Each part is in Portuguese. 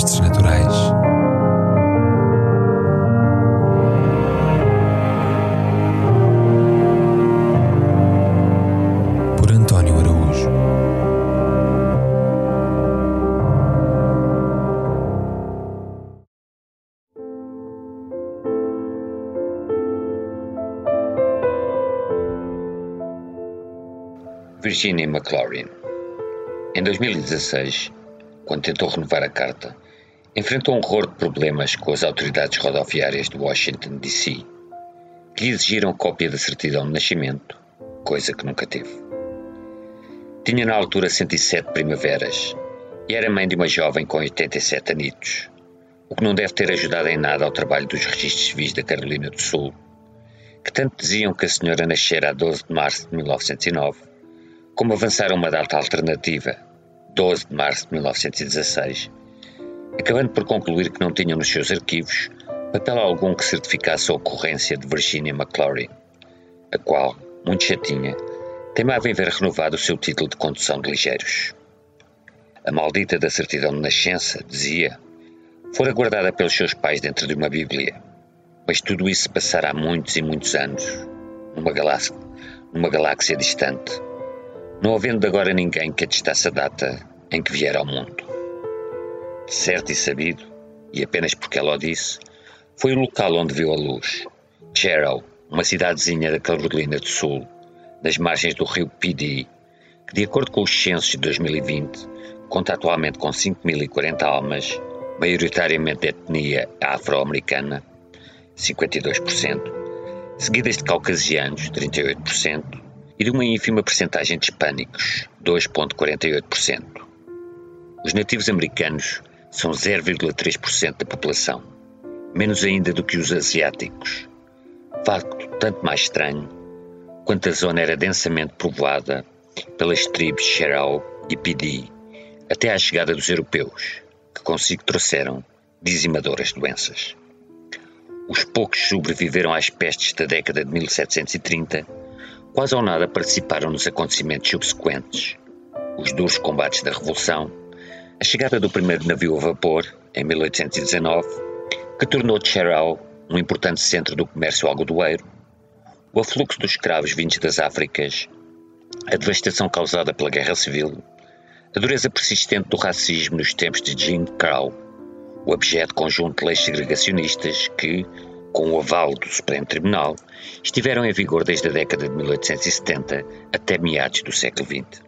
Desastres naturais. Por António Araújo. Virginia McLaurin. Em 2016, quando tentou renovar a carta, enfrentou um horror de problemas com as autoridades rodoviárias de Washington, D.C., que lhe exigiram cópia da certidão de nascimento, coisa que nunca teve. Tinha na altura 107 primaveras e era mãe de uma jovem com 87 anitos, o que não deve ter ajudado em nada ao trabalho dos registros civis da Carolina do Sul, que tanto diziam que a senhora nascera a 12 de março de 1909, como avançaram uma data alternativa, 12 de março de 1916, acabando por concluir que não tinham nos seus arquivos papel algum que certificasse a ocorrência de Virginia McClory, a qual, muito chatinha, teimava em ver renovado o seu título de condução de ligeiros. A maldita da certidão de nascença, dizia, fora guardada pelos seus pais dentro de uma Bíblia, mas tudo isso se passara há muitos e muitos anos, numa galáxia, numa galáxia distante, não havendo agora ninguém que atestasse a data em que vier ao mundo. Certo e sabido, e apenas porque ela o disse, foi o local onde viu a luz. Jarrow, uma cidadezinha da Carolina do Sul, nas margens do rio PD, que, de acordo com os censos de 2020, conta atualmente com 5.040 almas, maioritariamente de etnia afro-americana, 52%, seguidas de caucasianos, 38%, e de uma ínfima percentagem de hispânicos, 2,48%. Os nativos americanos são 0,3% da população, menos ainda do que os asiáticos. Facto tanto mais estranho quanto a zona era densamente povoada pelas tribos Xerau e Pidi, até à chegada dos europeus, que consigo trouxeram dizimadoras doenças. Os poucos sobreviveram às pestes da década de 1730 quase ou nada participaram nos acontecimentos subsequentes. Os duros combates da Revolução, a chegada do primeiro navio a vapor, em 1819, que tornou Cherau um importante centro do comércio algodoeiro, o afluxo dos escravos vindos das Áfricas, a devastação causada pela Guerra Civil, a dureza persistente do racismo nos tempos de Jim Crow, o abjeto conjunto de leis segregacionistas que, com o aval do Supremo Tribunal, estiveram em vigor desde a década de 1870 até meados do século XX.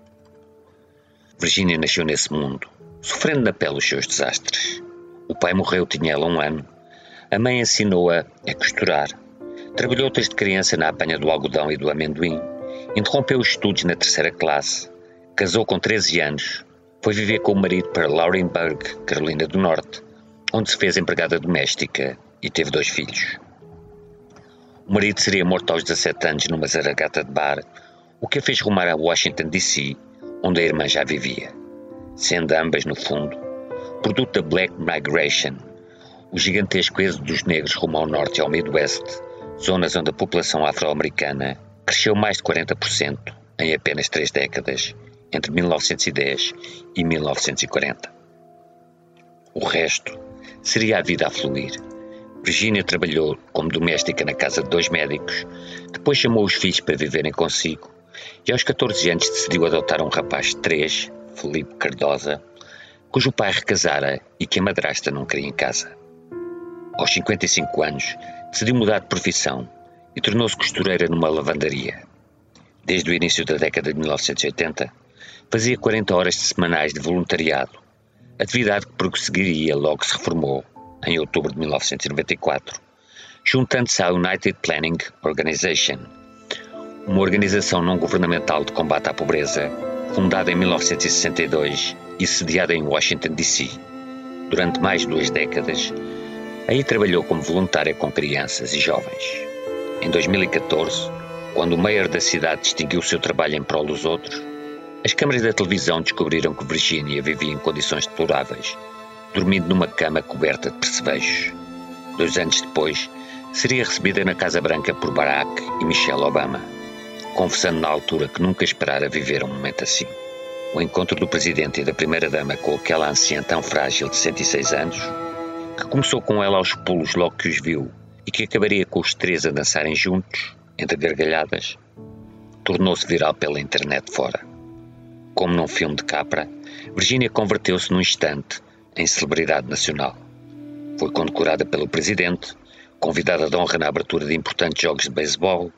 Virginia nasceu nesse mundo, sofrendo na pele os seus desastres. O pai morreu, tinha ela um ano. A mãe ensinou-a a costurar. Trabalhou desde criança na apanha do algodão e do amendoim. Interrompeu os estudos na terceira classe. Casou com 13 anos. Foi viver com o marido para Laurenburg, Carolina do Norte, onde se fez empregada doméstica e teve dois filhos. O marido seria morto aos 17 anos numa zaragata de bar, o que a fez rumar a Washington, D.C., onde a irmã já vivia, sendo ambas, no fundo, produto da Black Migration, o gigantesco êxodo dos negros rumo ao norte e ao Midwest, zonas onde a população afro-americana cresceu mais de 40% em apenas três décadas, entre 1910 e 1940. O resto seria a vida a fluir Virginia trabalhou como doméstica na casa de dois médicos, depois chamou os filhos para viverem consigo e aos 14 anos decidiu adotar um rapaz de 3, Felipe Cardosa, cujo pai recasara e que a madrasta não queria em casa. Aos 55 anos, decidiu mudar de profissão e tornou-se costureira numa lavandaria. Desde o início da década de 1980, fazia 40 horas semanais de voluntariado, atividade que prosseguiria logo que se reformou em outubro de 1994, juntando-se à United Planning Organization, uma organização não governamental de combate à pobreza, fundada em 1962 e sediada em Washington, D.C. durante mais duas décadas, aí trabalhou como voluntária com crianças e jovens. Em 2014, quando o mayor da cidade distinguiu o seu trabalho em prol dos outros, as câmaras da televisão descobriram que Virginia vivia em condições deploráveis, dormindo numa cama coberta de percevejos. Dois anos depois, seria recebida na Casa Branca por Barack e Michelle Obama, confessando na altura que nunca esperara viver um momento assim. O encontro do presidente e da primeira-dama com aquela anciã tão frágil de 106 anos, que começou com ela aos pulos logo que os viu e que acabaria com os três a dançarem juntos, entre gargalhadas, tornou-se viral pela internet fora. Como num filme de Capra, Virginia converteu-se num instante em celebridade nacional. Foi condecorada pelo presidente, convidada de honra na abertura de importantes jogos de beisebol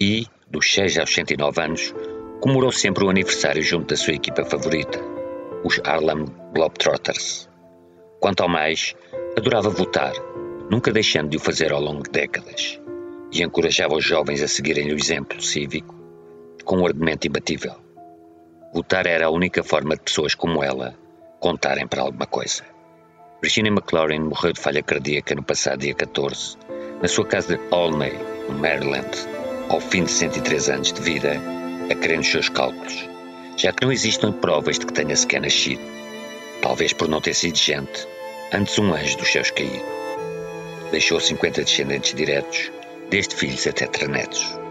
e, dos 6 aos 109 anos, comemorou sempre o aniversário junto da sua equipa favorita, os Harlem Globetrotters. Quanto ao mais, adorava votar, nunca deixando de o fazer ao longo de décadas, e encorajava os jovens a seguirem-lhe o exemplo cívico com um argumento imbatível. Votar era a única forma de pessoas como ela contarem para alguma coisa. Virginia McLaurin morreu de falha cardíaca no passado dia 14, na sua casa de Olney, no Maryland, ao fim de 103 anos de vida, a crer nos seus cálculos, já que não existem provas de que tenha sequer nascido, talvez por não ter sido gente, antes um anjo dos céus caído. Deixou 50 descendentes diretos, desde filhos até trenetos.